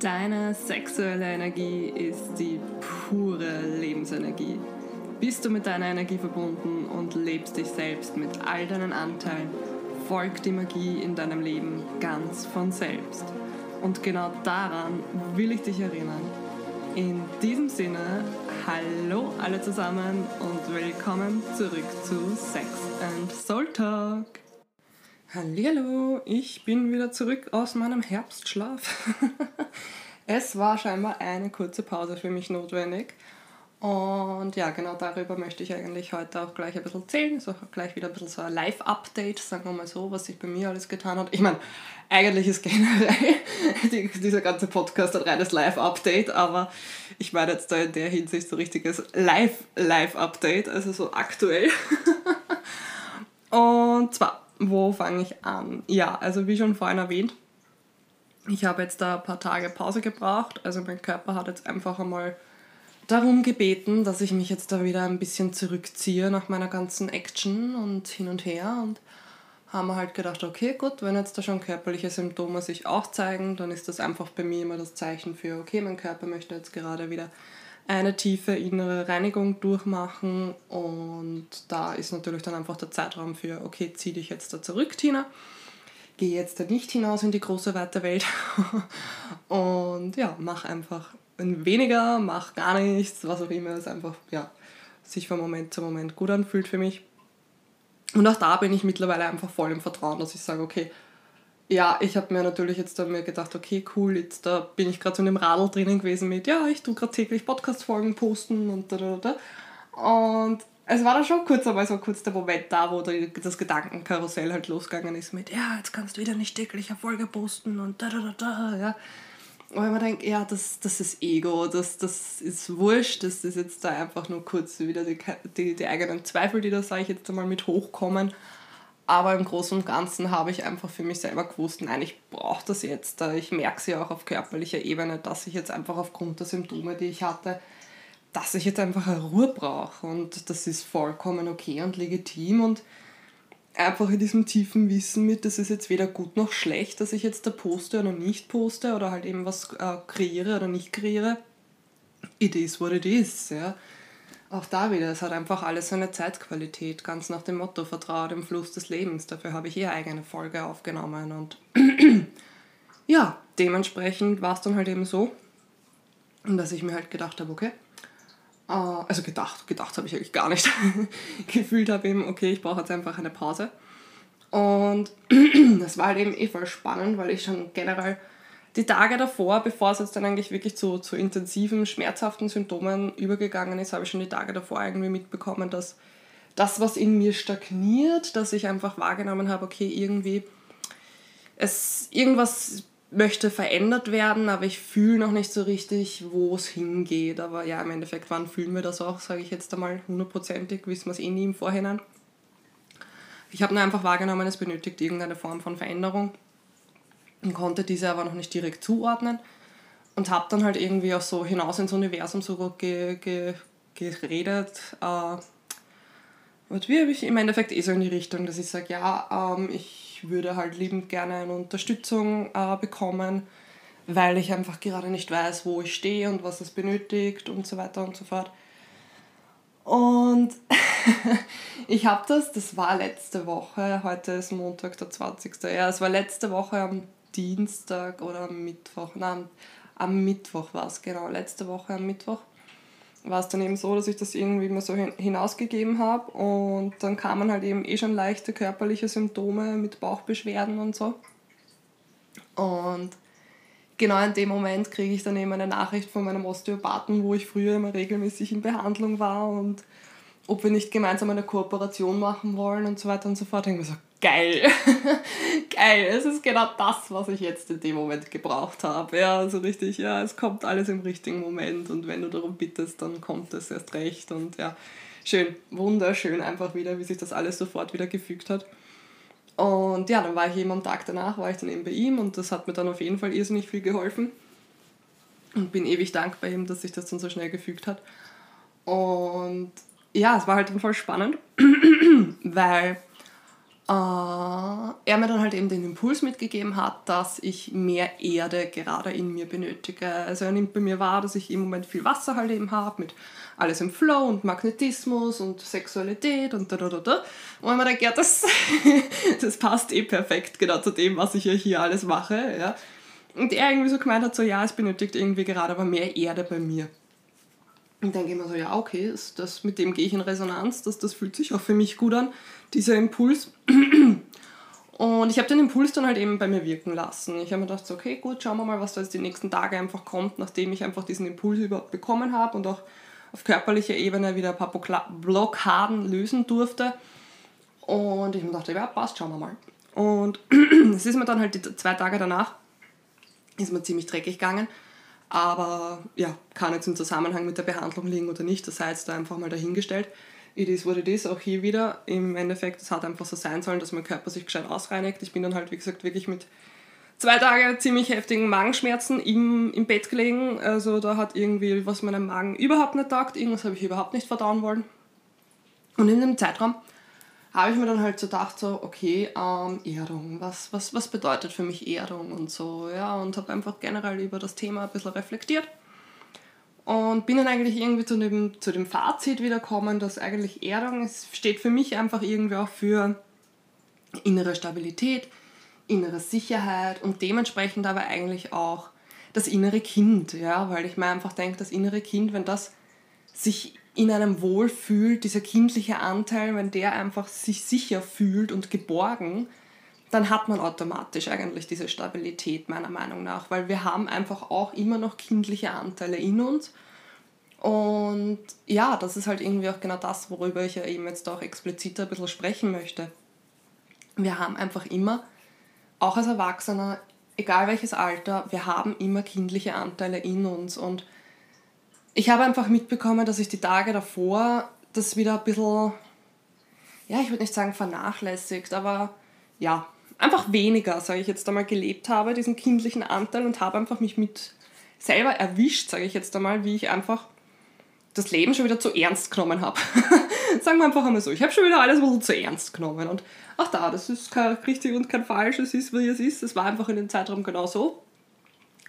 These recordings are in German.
Deine sexuelle Energie ist die pure Lebensenergie. Bist du mit deiner Energie verbunden und lebst dich selbst mit all deinen Anteilen, folgt die Magie in deinem Leben ganz von selbst. Und genau daran will ich dich erinnern. In diesem Sinne, hallo alle zusammen und willkommen zurück zu Sex and Soul Talk. Hallo, ich bin wieder zurück aus meinem Herbstschlaf. es war scheinbar eine kurze Pause für mich notwendig. Und ja, genau darüber möchte ich eigentlich heute auch gleich ein bisschen erzählen. So gleich wieder ein bisschen so ein Live-Update, sagen wir mal so, was sich bei mir alles getan hat. Ich meine, eigentlich ist generell die, dieser ganze Podcast ein reines Live-Update, aber ich meine jetzt da in der Hinsicht so richtiges Live-Live-Update, also so aktuell. Und zwar wo fange ich an? Ja, also wie schon vorhin erwähnt, ich habe jetzt da ein paar Tage Pause gebraucht. Also mein Körper hat jetzt einfach einmal darum gebeten, dass ich mich jetzt da wieder ein bisschen zurückziehe nach meiner ganzen Action und hin und her. Und haben wir halt gedacht, okay, gut, wenn jetzt da schon körperliche Symptome sich auch zeigen, dann ist das einfach bei mir immer das Zeichen für, okay, mein Körper möchte jetzt gerade wieder eine tiefe innere Reinigung durchmachen und da ist natürlich dann einfach der Zeitraum für, okay, zieh dich jetzt da zurück, Tina. Geh jetzt da nicht hinaus in die große weite Welt und ja, mach einfach weniger, mach gar nichts, was auch immer es einfach ja, sich von Moment zu Moment gut anfühlt für mich. Und auch da bin ich mittlerweile einfach voll im Vertrauen, dass ich sage, okay, ja, ich habe mir natürlich jetzt dann mir gedacht, okay, cool, jetzt da bin ich gerade so in dem Radl drinnen gewesen mit, ja, ich tue gerade täglich Podcast-Folgen posten und da, da, da. Und es war dann schon kurz einmal so kurz der Moment da, wo das Gedankenkarussell halt losgegangen ist mit, ja, jetzt kannst du wieder nicht täglich eine Folge posten und da, da, da, da, ja. Und wenn man denkt, ja, das, das ist Ego, das, das ist wurscht, das ist jetzt da einfach nur kurz wieder die, die, die eigenen Zweifel, die da, sage ich jetzt einmal, mit hochkommen. Aber im Großen und Ganzen habe ich einfach für mich selber gewusst, nein, ich brauche das jetzt. Ich merke sie auch auf körperlicher Ebene, dass ich jetzt einfach aufgrund der Symptome, die ich hatte, dass ich jetzt einfach eine Ruhe brauche. Und das ist vollkommen okay und legitim. Und einfach in diesem tiefen Wissen mit, das ist jetzt weder gut noch schlecht, dass ich jetzt da poste oder nicht poste oder halt eben was äh, kreiere oder nicht kreiere. It is what it is. Ja. Auch da wieder, es hat einfach alles seine Zeitqualität, ganz nach dem Motto, vertraue dem Fluss des Lebens. Dafür habe ich hier eigene Folge aufgenommen und ja, dementsprechend war es dann halt eben so, dass ich mir halt gedacht habe, okay, äh, also gedacht, gedacht habe ich eigentlich gar nicht, gefühlt habe eben, okay, ich brauche jetzt einfach eine Pause. Und das war halt eben eh voll spannend, weil ich schon generell die Tage davor, bevor es jetzt dann eigentlich wirklich zu, zu intensiven, schmerzhaften Symptomen übergegangen ist, habe ich schon die Tage davor irgendwie mitbekommen, dass das, was in mir stagniert, dass ich einfach wahrgenommen habe, okay, irgendwie, es, irgendwas möchte verändert werden, aber ich fühle noch nicht so richtig, wo es hingeht. Aber ja, im Endeffekt, wann fühlen wir das auch, sage ich jetzt einmal hundertprozentig, wissen wir es eh nie im Vorhinein. Ich habe nur einfach wahrgenommen, es benötigt irgendeine Form von Veränderung und konnte diese aber noch nicht direkt zuordnen und habe dann halt irgendwie auch so hinaus ins Universum so ge, ge, geredet. Äh, und wie habe ich im Endeffekt eh so in die Richtung, dass ich sage, ja, ähm, ich würde halt liebend gerne eine Unterstützung äh, bekommen, weil ich einfach gerade nicht weiß, wo ich stehe und was es benötigt und so weiter und so fort. Und ich habe das, das war letzte Woche, heute ist Montag, der 20. Ja, es war letzte Woche am Dienstag oder am Mittwoch, nein, am Mittwoch war es, genau, letzte Woche am Mittwoch war es dann eben so, dass ich das irgendwie mal so hinausgegeben habe und dann kamen halt eben eh schon leichte körperliche Symptome mit Bauchbeschwerden und so. Und genau in dem Moment kriege ich dann eben eine Nachricht von meinem Osteopathen, wo ich früher immer regelmäßig in Behandlung war. Und ob wir nicht gemeinsam eine Kooperation machen wollen und so weiter und so fort. Ich habe mir so, geil, geil, es ist genau das, was ich jetzt in dem Moment gebraucht habe. Ja, so richtig, ja, es kommt alles im richtigen Moment und wenn du darum bittest, dann kommt es erst recht und ja, schön, wunderschön einfach wieder, wie sich das alles sofort wieder gefügt hat. Und ja, dann war ich eben am Tag danach, war ich dann eben bei ihm und das hat mir dann auf jeden Fall irrsinnig viel geholfen und bin ewig dankbar ihm, dass sich das dann so schnell gefügt hat. Und ja, es war halt voll spannend, weil äh, er mir dann halt eben den Impuls mitgegeben hat, dass ich mehr Erde gerade in mir benötige. Also er nimmt bei mir wahr, dass ich im Moment viel Wasser halt eben habe mit alles im Flow und Magnetismus und Sexualität und da da da da. Und man denkt, ja, das, das passt eh perfekt genau zu dem, was ich ja hier alles mache. Ja. Und er irgendwie so gemeint hat, so ja, es benötigt irgendwie gerade aber mehr Erde bei mir. Und denke ich mir so, ja, okay, das, das, mit dem gehe ich in Resonanz, das, das fühlt sich auch für mich gut an, dieser Impuls. Und ich habe den Impuls dann halt eben bei mir wirken lassen. Ich habe mir gedacht, so, okay, gut, schauen wir mal, was da jetzt die nächsten Tage einfach kommt, nachdem ich einfach diesen Impuls überhaupt bekommen habe und auch auf körperlicher Ebene wieder ein paar Blockaden lösen durfte. Und ich mir dachte, ja, passt, schauen wir mal. Und es ist mir dann halt die zwei Tage danach, ist mir ziemlich dreckig gegangen. Aber ja, kann jetzt im Zusammenhang mit der Behandlung liegen oder nicht, das sei jetzt da einfach mal dahingestellt. It is what it is, auch hier wieder. Im Endeffekt, es hat einfach so sein sollen, dass mein Körper sich gescheit ausreinigt. Ich bin dann halt, wie gesagt, wirklich mit zwei Tagen ziemlich heftigen Magenschmerzen im, im Bett gelegen. Also da hat irgendwie was meinem Magen überhaupt nicht taugt. Irgendwas habe ich überhaupt nicht verdauen wollen. Und in dem Zeitraum habe ich mir dann halt so gedacht, so, okay, ähm, Erdung, was, was, was bedeutet für mich Erdung und so, ja, und habe einfach generell über das Thema ein bisschen reflektiert und bin dann eigentlich irgendwie zu dem, zu dem Fazit wiederkommen, dass eigentlich Erdung es steht für mich einfach irgendwie auch für innere Stabilität, innere Sicherheit und dementsprechend aber eigentlich auch das innere Kind, ja, weil ich mir einfach denke, das innere Kind, wenn das sich in einem wohlfühlt, dieser kindliche Anteil, wenn der einfach sich sicher fühlt und geborgen, dann hat man automatisch eigentlich diese Stabilität meiner Meinung nach, weil wir haben einfach auch immer noch kindliche Anteile in uns. Und ja, das ist halt irgendwie auch genau das, worüber ich ja eben jetzt auch expliziter ein bisschen sprechen möchte. Wir haben einfach immer, auch als Erwachsener, egal welches Alter, wir haben immer kindliche Anteile in uns und ich habe einfach mitbekommen, dass ich die Tage davor das wieder ein bisschen, ja, ich würde nicht sagen vernachlässigt, aber ja, einfach weniger, sage ich jetzt einmal, gelebt habe, diesen kindlichen Anteil und habe einfach mich mit selber erwischt, sage ich jetzt einmal, wie ich einfach das Leben schon wieder zu ernst genommen habe. Sagen wir einfach einmal so, ich habe schon wieder alles ein bisschen zu ernst genommen und ach da, das ist kein richtig und kein falsch, es ist, wie es ist, es war einfach in dem Zeitraum genau so.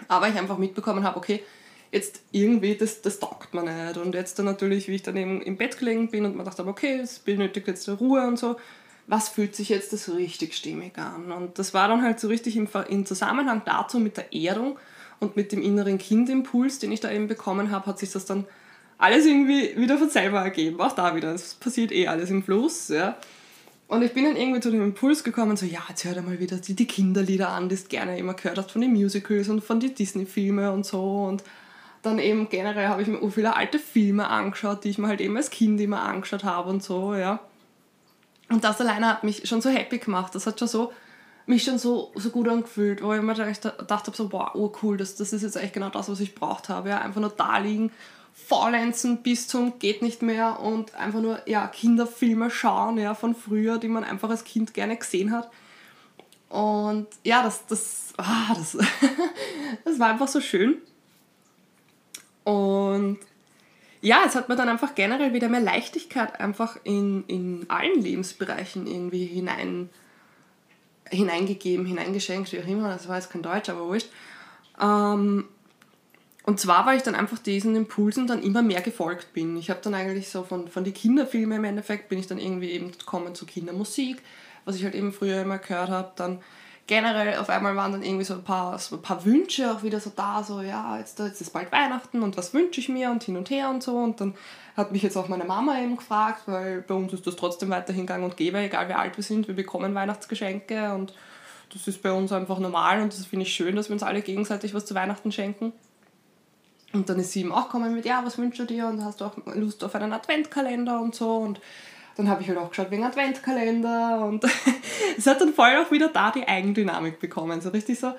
Aber ich einfach mitbekommen habe, okay, jetzt irgendwie, das, das taugt mir nicht. Und jetzt dann natürlich, wie ich dann eben im Bett gelegen bin und mir dachte, okay, es benötigt jetzt Ruhe und so, was fühlt sich jetzt das richtig stimmig an? Und das war dann halt so richtig im, im Zusammenhang dazu mit der Erdung und mit dem inneren Kindimpuls, den ich da eben bekommen habe, hat sich das dann alles irgendwie wieder von selber ergeben. Auch da wieder, es passiert eh alles im Fluss. Ja. Und ich bin dann irgendwie zu dem Impuls gekommen, so, ja, jetzt hör dir mal wieder die, die Kinderlieder an, die du gerne immer gehört hast von den Musicals und von den Disney-Filmen und so. Und dann eben generell habe ich mir auch viele alte Filme angeschaut, die ich mir halt eben als Kind immer angeschaut habe und so, ja. Und das alleine hat mich schon so happy gemacht. Das hat schon so, mich schon so, so gut angefühlt, wo ich mir gedacht habe, so, wow, oh cool, das, das ist jetzt echt genau das, was ich braucht habe. Ja. Einfach nur da liegen, faulenzen bis zum geht nicht mehr und einfach nur ja, Kinderfilme schauen ja, von früher, die man einfach als Kind gerne gesehen hat. Und ja, das, das, ah, das, das war einfach so schön. Und ja, es hat mir dann einfach generell wieder mehr Leichtigkeit einfach in, in allen Lebensbereichen irgendwie hinein, hineingegeben, hineingeschenkt, wie auch immer. Das war jetzt kein Deutsch, aber wurscht. Ähm, und zwar, weil ich dann einfach diesen Impulsen dann immer mehr gefolgt bin. Ich habe dann eigentlich so von, von den Kinderfilmen im Endeffekt bin ich dann irgendwie eben gekommen zu Kindermusik, was ich halt eben früher immer gehört habe. Dann generell auf einmal waren dann irgendwie so ein paar, so ein paar Wünsche auch wieder so da, so ja, jetzt, jetzt ist bald Weihnachten und was wünsche ich mir und hin und her und so. Und dann hat mich jetzt auch meine Mama eben gefragt, weil bei uns ist das trotzdem weiterhin gang und gäbe, egal wie alt wir sind, wir bekommen Weihnachtsgeschenke und das ist bei uns einfach normal und das finde ich schön, dass wir uns alle gegenseitig was zu Weihnachten schenken. Und dann ist sie ihm auch gekommen mit, ja, was wünschst du dir und hast du auch Lust auf einen Adventkalender und so und dann habe ich halt auch geschaut wegen Adventkalender und es hat dann voll auch wieder da die Eigendynamik bekommen. So richtig so,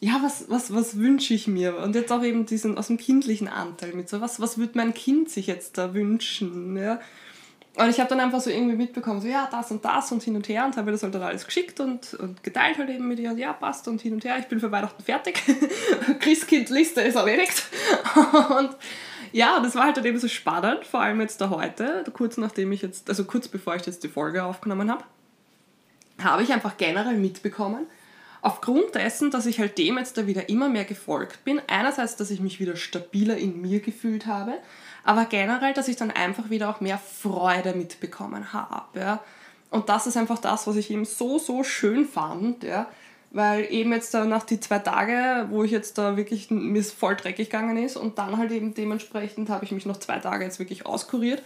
ja, was, was, was wünsche ich mir? Und jetzt auch eben diesen aus dem kindlichen Anteil mit so, was, was würde mein Kind sich jetzt da wünschen? Ja? Und ich habe dann einfach so irgendwie mitbekommen, so ja, das und das und hin und her und habe das halt dann alles geschickt und, und geteilt halt eben mit ihr und ja, passt und hin und her, ich bin für Weihnachten fertig. Christkind-Liste ist erledigt. und ja, das war halt dann eben so spannend, vor allem jetzt da heute, kurz nachdem ich jetzt, also kurz bevor ich jetzt die Folge aufgenommen habe. habe ich einfach generell mitbekommen, aufgrund dessen, dass ich halt dem jetzt da wieder immer mehr gefolgt bin, einerseits, dass ich mich wieder stabiler in mir gefühlt habe, aber generell, dass ich dann einfach wieder auch mehr Freude mitbekommen habe. Ja. Und das ist einfach das, was ich eben so, so schön fand, ja. Weil eben jetzt da nach die zwei Tage, wo ich jetzt da wirklich mir voll dreckig gegangen ist und dann halt eben dementsprechend habe ich mich noch zwei Tage jetzt wirklich auskuriert.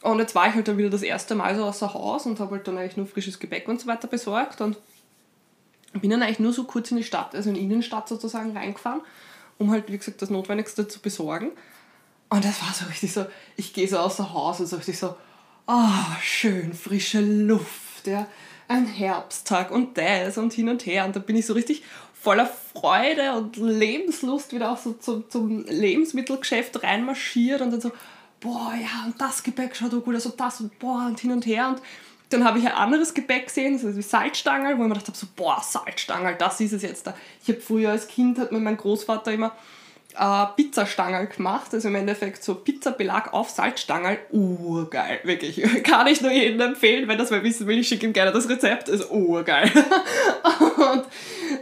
Und jetzt war ich halt dann wieder das erste Mal so außer Haus und habe halt dann eigentlich nur frisches Gebäck und so weiter besorgt und bin dann eigentlich nur so kurz in die Stadt, also in die Innenstadt sozusagen reingefahren, um halt, wie gesagt, das Notwendigste zu besorgen. Und das war so richtig so, ich gehe so außer Haus und so richtig so, oh, schön, frische Luft, ja, ein Herbsttag und das und hin und her. Und da bin ich so richtig voller Freude und Lebenslust wieder auch so zum, zum Lebensmittelgeschäft reinmarschiert und dann so, boah, ja, und das Gebäck schaut so gut aus und das und boah, und hin und her. Und dann habe ich ein anderes Gebäck gesehen, so wie Salzstangerl, wo ich mir gedacht habe, so, boah, Salzstangerl, das ist es jetzt da. Ich habe früher als Kind, hat mir mein Großvater immer äh, Pizzastangerl gemacht, also im Endeffekt so Pizzabelag auf Salzstangerl. Urgeil, wirklich. Kann ich nur jedem empfehlen, wenn das mal wissen will, ich schicke ihm gerne das Rezept, ist urgeil. und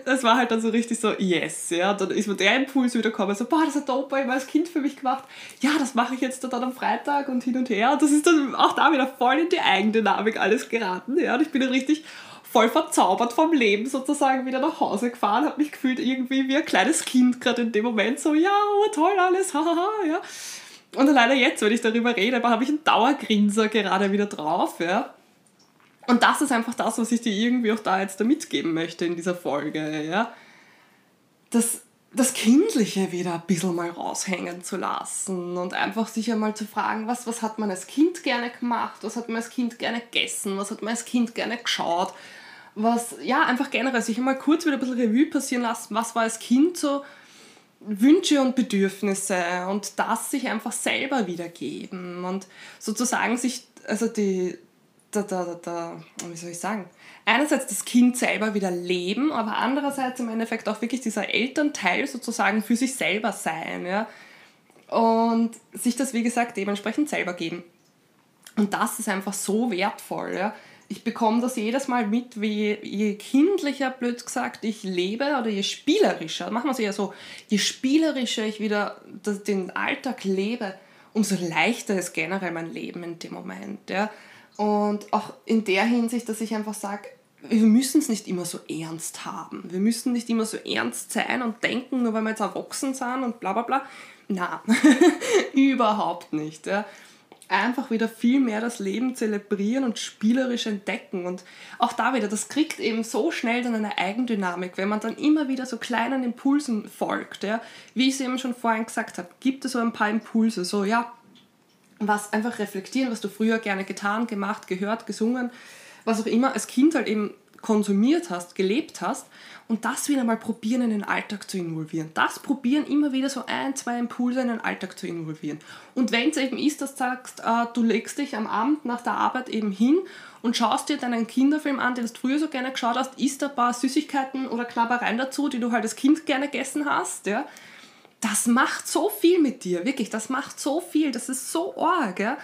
das war halt dann so richtig so, yes, ja. Dann ist mir der Impuls wieder gekommen, so, boah, das hat der Opa immer als Kind für mich gemacht. Ja, das mache ich jetzt dann am Freitag und hin und her. Und das ist dann auch da wieder voll in die Eigendynamik alles geraten, ja. Und ich bin dann richtig voll verzaubert vom Leben sozusagen wieder nach Hause gefahren, habe mich gefühlt irgendwie wie ein kleines Kind gerade in dem Moment so, ja, oh, toll alles, hahaha, ja. Und alleine jetzt, wenn ich darüber rede, habe ich einen Dauergrinser gerade wieder drauf, ja. Und das ist einfach das, was ich dir irgendwie auch da jetzt da mitgeben möchte in dieser Folge, ja. Das, das Kindliche wieder ein bisschen mal raushängen zu lassen und einfach sich einmal zu fragen, was, was hat man als Kind gerne gemacht, was hat man als Kind gerne gegessen, was hat man als Kind gerne geschaut, was, ja, einfach generell sich einmal kurz wieder ein bisschen Revue passieren lassen, was war als Kind so Wünsche und Bedürfnisse und das sich einfach selber wiedergeben und sozusagen sich, also die, da, da, da, da, wie soll ich sagen, einerseits das Kind selber wieder leben, aber andererseits im Endeffekt auch wirklich dieser Elternteil sozusagen für sich selber sein, ja, und sich das, wie gesagt, dementsprechend selber geben. Und das ist einfach so wertvoll, ja ich bekomme das jedes Mal mit, wie je kindlicher, blöd gesagt, ich lebe oder je spielerischer, machen wir es eher so, je spielerischer ich wieder den Alltag lebe, umso leichter ist generell mein Leben in dem Moment. Ja? Und auch in der Hinsicht, dass ich einfach sage, wir müssen es nicht immer so ernst haben. Wir müssen nicht immer so ernst sein und denken, nur weil wir jetzt erwachsen sind und bla bla bla. Na, überhaupt nicht. Ja einfach wieder viel mehr das Leben zelebrieren und spielerisch entdecken. Und auch da wieder, das kriegt eben so schnell dann eine Eigendynamik, wenn man dann immer wieder so kleinen Impulsen folgt. Ja. Wie ich es eben schon vorhin gesagt habe, gibt es so ein paar Impulse, so ja, was einfach reflektieren, was du früher gerne getan, gemacht, gehört, gesungen, was auch immer als Kind halt eben konsumiert hast, gelebt hast und das wieder mal probieren in den Alltag zu involvieren. Das probieren immer wieder so ein, zwei Impulse in den Alltag zu involvieren. Und wenn es eben ist, dass du sagst, äh, du legst dich am Abend nach der Arbeit eben hin und schaust dir deinen Kinderfilm an, den du früher so gerne geschaut hast, isst ein paar Süßigkeiten oder Knabbereien dazu, die du halt als Kind gerne gegessen hast, ja, das macht so viel mit dir, wirklich, das macht so viel, das ist so arg, ja.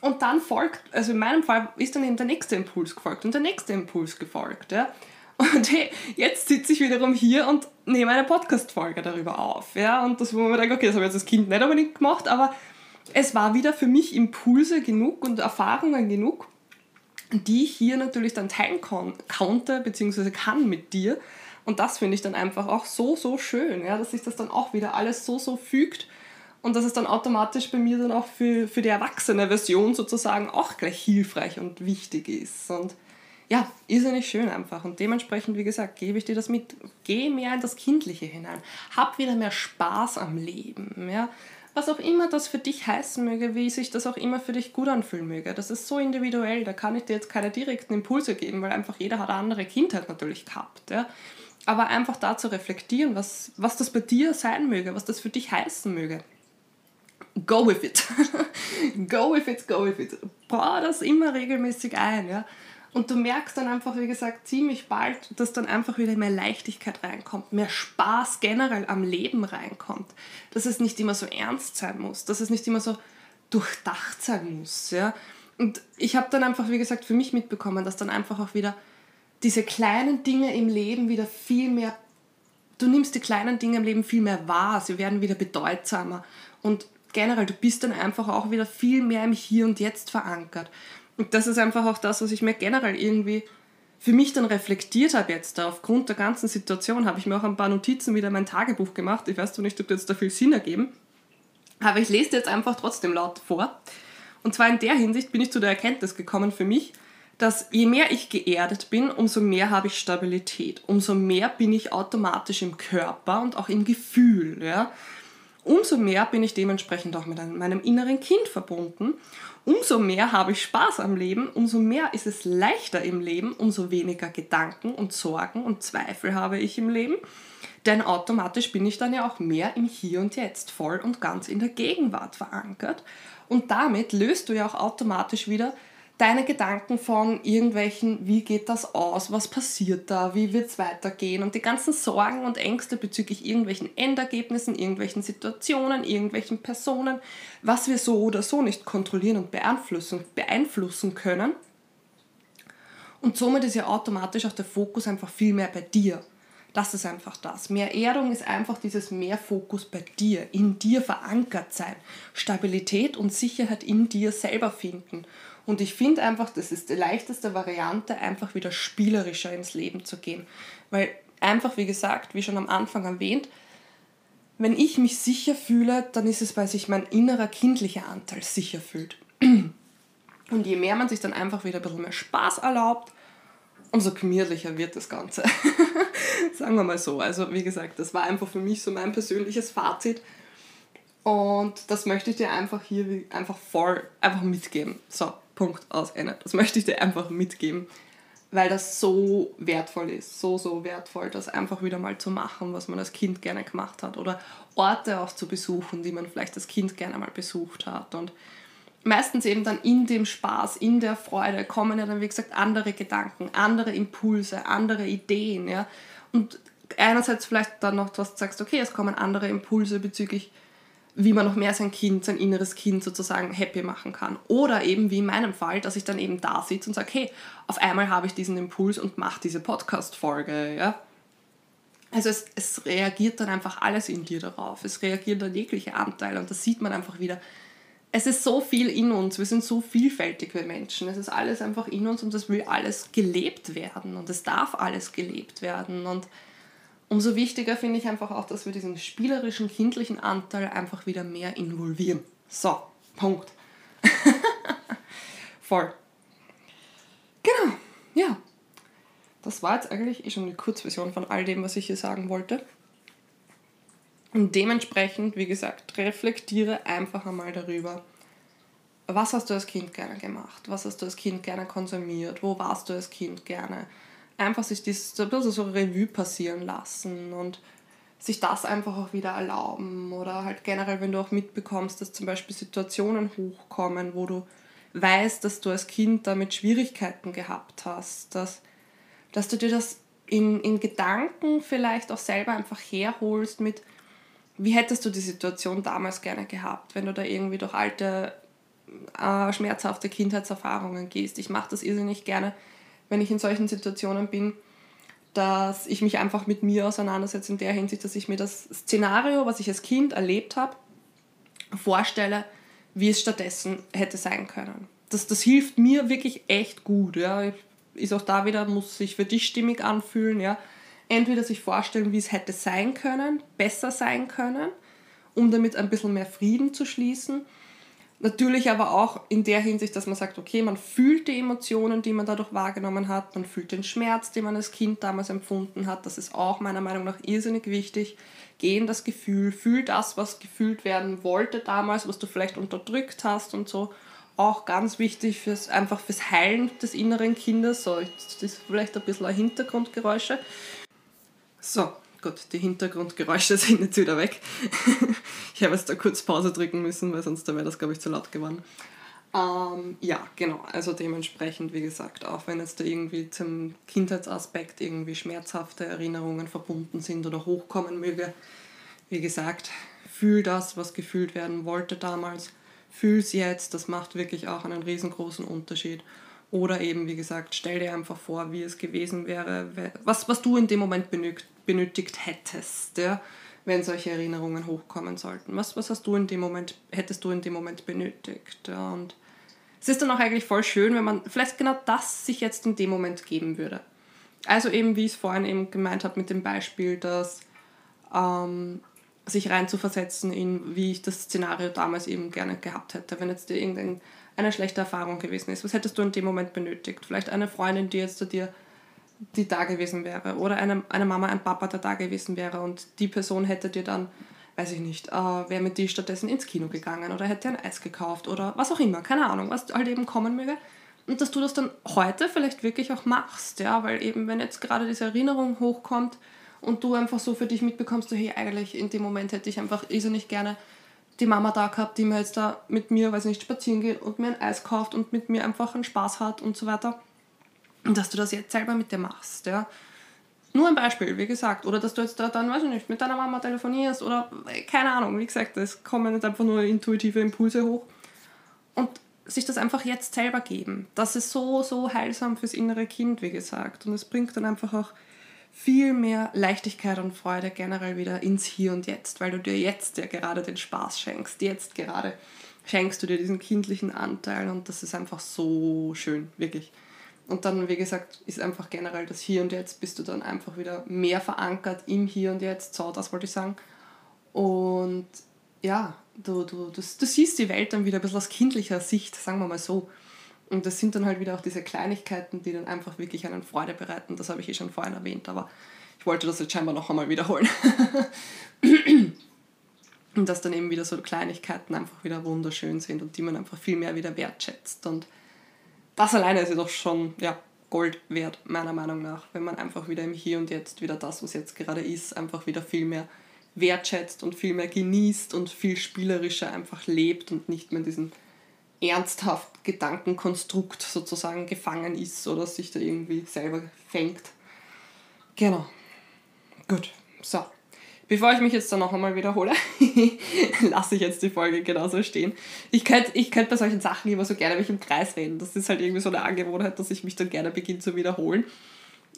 Und dann folgt, also in meinem Fall ist dann eben der nächste Impuls gefolgt und der nächste Impuls gefolgt. Ja? Und hey, jetzt sitze ich wiederum hier und nehme eine Podcast-Folge darüber auf. Ja? Und das, wo man denkt, okay, das habe ich jetzt als Kind nicht unbedingt gemacht, aber es war wieder für mich Impulse genug und Erfahrungen genug, die ich hier natürlich dann teilen kon konnte, beziehungsweise kann mit dir. Und das finde ich dann einfach auch so, so schön, ja? dass sich das dann auch wieder alles so, so fügt und dass es dann automatisch bei mir dann auch für, für die erwachsene Version sozusagen auch gleich hilfreich und wichtig ist. Und ja, ist ja nicht schön einfach. Und dementsprechend, wie gesagt, gebe ich dir das mit. Geh mehr in das Kindliche hinein. Hab wieder mehr Spaß am Leben. Ja? Was auch immer das für dich heißen möge, wie sich das auch immer für dich gut anfühlen möge. Das ist so individuell, da kann ich dir jetzt keine direkten Impulse geben, weil einfach jeder hat eine andere Kindheit natürlich gehabt. Ja? Aber einfach da zu reflektieren, was, was das bei dir sein möge, was das für dich heißen möge go with it. go with it, go with it. Bau das immer regelmäßig ein, ja. Und du merkst dann einfach, wie gesagt, ziemlich bald, dass dann einfach wieder mehr Leichtigkeit reinkommt, mehr Spaß generell am Leben reinkommt. Dass es nicht immer so ernst sein muss, dass es nicht immer so durchdacht sein muss, ja. Und ich habe dann einfach, wie gesagt, für mich mitbekommen, dass dann einfach auch wieder diese kleinen Dinge im Leben wieder viel mehr, du nimmst die kleinen Dinge im Leben viel mehr wahr, sie werden wieder bedeutsamer und generell, du bist dann einfach auch wieder viel mehr im Hier und Jetzt verankert. Und das ist einfach auch das, was ich mir generell irgendwie für mich dann reflektiert habe jetzt. Aufgrund der ganzen Situation habe ich mir auch ein paar Notizen wieder in mein Tagebuch gemacht. Ich weiß zwar nicht, ob das da viel Sinn ergeben, aber ich lese jetzt einfach trotzdem laut vor. Und zwar in der Hinsicht bin ich zu der Erkenntnis gekommen für mich, dass je mehr ich geerdet bin, umso mehr habe ich Stabilität, umso mehr bin ich automatisch im Körper und auch im Gefühl. Ja? Umso mehr bin ich dementsprechend auch mit meinem inneren Kind verbunden umso mehr habe ich Spaß am Leben, umso mehr ist es leichter im Leben, umso weniger Gedanken und Sorgen und Zweifel habe ich im Leben. Denn automatisch bin ich dann ja auch mehr im Hier und Jetzt, voll und ganz in der Gegenwart verankert. Und damit löst du ja auch automatisch wieder deine Gedanken von irgendwelchen, wie geht das aus, was passiert da, wie wird es weitergehen und die ganzen Sorgen und Ängste bezüglich irgendwelchen Endergebnissen, irgendwelchen Situationen, irgendwelchen Personen, was wir so oder so nicht kontrollieren und beeinflussen, beeinflussen können. Und somit ist ja automatisch auch der Fokus einfach viel mehr bei dir. Das ist einfach das. Mehr Erdung ist einfach dieses mehr Fokus bei dir, in dir verankert sein, Stabilität und Sicherheit in dir selber finden. Und ich finde einfach, das ist die leichteste Variante, einfach wieder spielerischer ins Leben zu gehen. Weil einfach, wie gesagt, wie schon am Anfang erwähnt, wenn ich mich sicher fühle, dann ist es, weil sich mein innerer kindlicher Anteil sicher fühlt. Und je mehr man sich dann einfach wieder ein bisschen mehr Spaß erlaubt, umso gemütlicher wird das Ganze. Sagen wir mal so. Also wie gesagt, das war einfach für mich so mein persönliches Fazit. Und das möchte ich dir einfach hier einfach voll einfach mitgeben. So, Punkt aus Ende. Das möchte ich dir einfach mitgeben, weil das so wertvoll ist, so, so wertvoll, das einfach wieder mal zu machen, was man als Kind gerne gemacht hat oder Orte auch zu besuchen, die man vielleicht als Kind gerne mal besucht hat und meistens eben dann in dem Spaß, in der Freude kommen ja dann, wie gesagt, andere Gedanken, andere Impulse, andere Ideen, ja. Und einerseits vielleicht dann noch, dass du sagst, okay, es kommen andere Impulse bezüglich wie man noch mehr sein Kind, sein inneres Kind sozusagen happy machen kann. Oder eben wie in meinem Fall, dass ich dann eben da sitze und sage, hey, auf einmal habe ich diesen Impuls und mache diese Podcast-Folge. Ja? Also es, es reagiert dann einfach alles in dir darauf. Es reagiert dann jegliche Anteile und das sieht man einfach wieder. Es ist so viel in uns, wir sind so vielfältig, wir Menschen. Es ist alles einfach in uns und es will alles gelebt werden und es darf alles gelebt werden. Und umso wichtiger finde ich einfach auch, dass wir diesen spielerischen, kindlichen Anteil einfach wieder mehr involvieren. So, Punkt. Voll. Genau, ja. Das war jetzt eigentlich eh schon eine Kurzversion von all dem, was ich hier sagen wollte. Und dementsprechend, wie gesagt, reflektiere einfach einmal darüber, was hast du als Kind gerne gemacht? Was hast du als Kind gerne konsumiert? Wo warst du als Kind gerne? Einfach sich das ein bisschen so Revue passieren lassen und sich das einfach auch wieder erlauben. Oder halt generell, wenn du auch mitbekommst, dass zum Beispiel Situationen hochkommen, wo du weißt, dass du als Kind damit Schwierigkeiten gehabt hast, dass, dass du dir das in, in Gedanken vielleicht auch selber einfach herholst mit, wie hättest du die Situation damals gerne gehabt, wenn du da irgendwie durch alte, äh, schmerzhafte Kindheitserfahrungen gehst. Ich mache das irrsinnig gerne, wenn ich in solchen Situationen bin, dass ich mich einfach mit mir auseinandersetze in der Hinsicht, dass ich mir das Szenario, was ich als Kind erlebt habe, vorstelle, wie es stattdessen hätte sein können. Das, das hilft mir wirklich echt gut. Ja. Ist auch da wieder, muss sich für dich stimmig anfühlen. Ja. Entweder sich vorstellen, wie es hätte sein können, besser sein können, um damit ein bisschen mehr Frieden zu schließen Natürlich aber auch in der Hinsicht, dass man sagt, okay, man fühlt die Emotionen, die man dadurch wahrgenommen hat, man fühlt den Schmerz, den man als Kind damals empfunden hat. Das ist auch meiner Meinung nach irrsinnig wichtig. Geh in das Gefühl, fühl das, was gefühlt werden wollte damals, was du vielleicht unterdrückt hast und so. Auch ganz wichtig fürs, einfach fürs Heilen des inneren Kindes. So, das ist vielleicht ein bisschen ein Hintergrundgeräusche. So, Gott, die Hintergrundgeräusche sind jetzt wieder weg. ich habe jetzt da kurz Pause drücken müssen, weil sonst wäre das, glaube ich, zu laut geworden. Ähm, ja, genau. Also dementsprechend, wie gesagt, auch wenn jetzt da irgendwie zum Kindheitsaspekt irgendwie schmerzhafte Erinnerungen verbunden sind oder hochkommen möge, wie gesagt, fühl das, was gefühlt werden wollte damals, fühl es jetzt. Das macht wirklich auch einen riesengroßen Unterschied. Oder eben, wie gesagt, stell dir einfach vor, wie es gewesen wäre, was, was du in dem Moment benötigt hättest, ja, wenn solche Erinnerungen hochkommen sollten. Was, was hast du in dem Moment, hättest du in dem Moment benötigt? Ja, und es ist dann auch eigentlich voll schön, wenn man vielleicht genau das sich jetzt in dem Moment geben würde. Also eben, wie ich es vorhin eben gemeint habe mit dem Beispiel, dass ähm, sich reinzuversetzen in, wie ich das Szenario damals eben gerne gehabt hätte, wenn jetzt dir irgendeine schlechte Erfahrung gewesen ist. Was hättest du in dem Moment benötigt? Vielleicht eine Freundin, die jetzt zu dir die da gewesen wäre oder eine, eine Mama, ein Papa, der da gewesen wäre und die Person hätte dir dann, weiß ich nicht, äh, wäre mit dir stattdessen ins Kino gegangen oder hätte ein Eis gekauft oder was auch immer, keine Ahnung, was halt eben kommen möge. Und dass du das dann heute vielleicht wirklich auch machst, ja, weil eben, wenn jetzt gerade diese Erinnerung hochkommt und du einfach so für dich mitbekommst, so, hey, eigentlich in dem Moment hätte ich einfach irrsinnig gerne die Mama da gehabt, die mir jetzt da mit mir, weiß nicht, spazieren geht und mir ein Eis kauft und mit mir einfach einen Spaß hat und so weiter. Dass du das jetzt selber mit dir machst, ja. Nur ein Beispiel, wie gesagt. Oder dass du jetzt da dann, weiß ich nicht, mit deiner Mama telefonierst oder keine Ahnung, wie gesagt, es kommen jetzt einfach nur intuitive Impulse hoch. Und sich das einfach jetzt selber geben. Das ist so, so heilsam fürs innere Kind, wie gesagt. Und es bringt dann einfach auch viel mehr Leichtigkeit und Freude generell wieder ins Hier und Jetzt, weil du dir jetzt ja gerade den Spaß schenkst. Jetzt gerade schenkst du dir diesen kindlichen Anteil und das ist einfach so schön, wirklich. Und dann, wie gesagt, ist einfach generell das Hier und Jetzt, bist du dann einfach wieder mehr verankert im Hier und Jetzt. So, das wollte ich sagen. Und ja, du, du, du, du siehst die Welt dann wieder ein bisschen aus kindlicher Sicht, sagen wir mal so. Und das sind dann halt wieder auch diese Kleinigkeiten, die dann einfach wirklich einen Freude bereiten. Das habe ich eh schon vorhin erwähnt, aber ich wollte das jetzt scheinbar noch einmal wiederholen. und dass dann eben wieder so Kleinigkeiten einfach wieder wunderschön sind und die man einfach viel mehr wieder wertschätzt. Und das alleine ist ja doch schon ja, Gold wert, meiner Meinung nach, wenn man einfach wieder im Hier und Jetzt wieder das, was jetzt gerade ist, einfach wieder viel mehr wertschätzt und viel mehr genießt und viel spielerischer einfach lebt und nicht mehr diesen ernsthaft Gedankenkonstrukt sozusagen gefangen ist oder sich da irgendwie selber fängt. Genau. Gut. So. Bevor ich mich jetzt dann noch einmal wiederhole, lasse ich jetzt die Folge genauso stehen. Ich könnte ich könnt bei solchen Sachen immer so gerne mich im Kreis reden. Das ist halt irgendwie so eine Angewohnheit, dass ich mich dann gerne beginne zu wiederholen.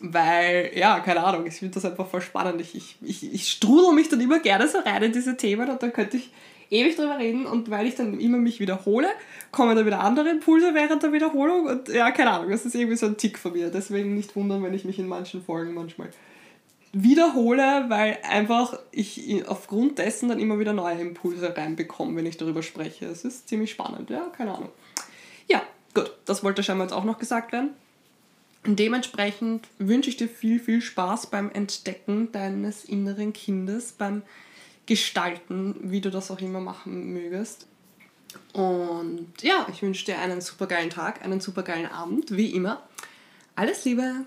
Weil, ja, keine Ahnung, ich finde das einfach voll spannend. Ich, ich, ich, ich strudel mich dann immer gerne so rein in diese Themen und dann könnte ich ewig drüber reden und weil ich dann immer mich wiederhole, kommen da wieder andere Impulse während der Wiederholung und ja, keine Ahnung, das ist irgendwie so ein Tick von mir. Deswegen nicht wundern, wenn ich mich in manchen Folgen manchmal wiederhole, weil einfach ich aufgrund dessen dann immer wieder neue Impulse reinbekomme, wenn ich darüber spreche. Es ist ziemlich spannend, ja, keine Ahnung. Ja, gut, das wollte scheinbar jetzt auch noch gesagt werden. Dementsprechend wünsche ich dir viel, viel Spaß beim Entdecken deines inneren Kindes, beim gestalten, wie du das auch immer machen mögest. Und ja, ich wünsche dir einen super geilen Tag, einen super geilen Abend, wie immer. Alles Liebe!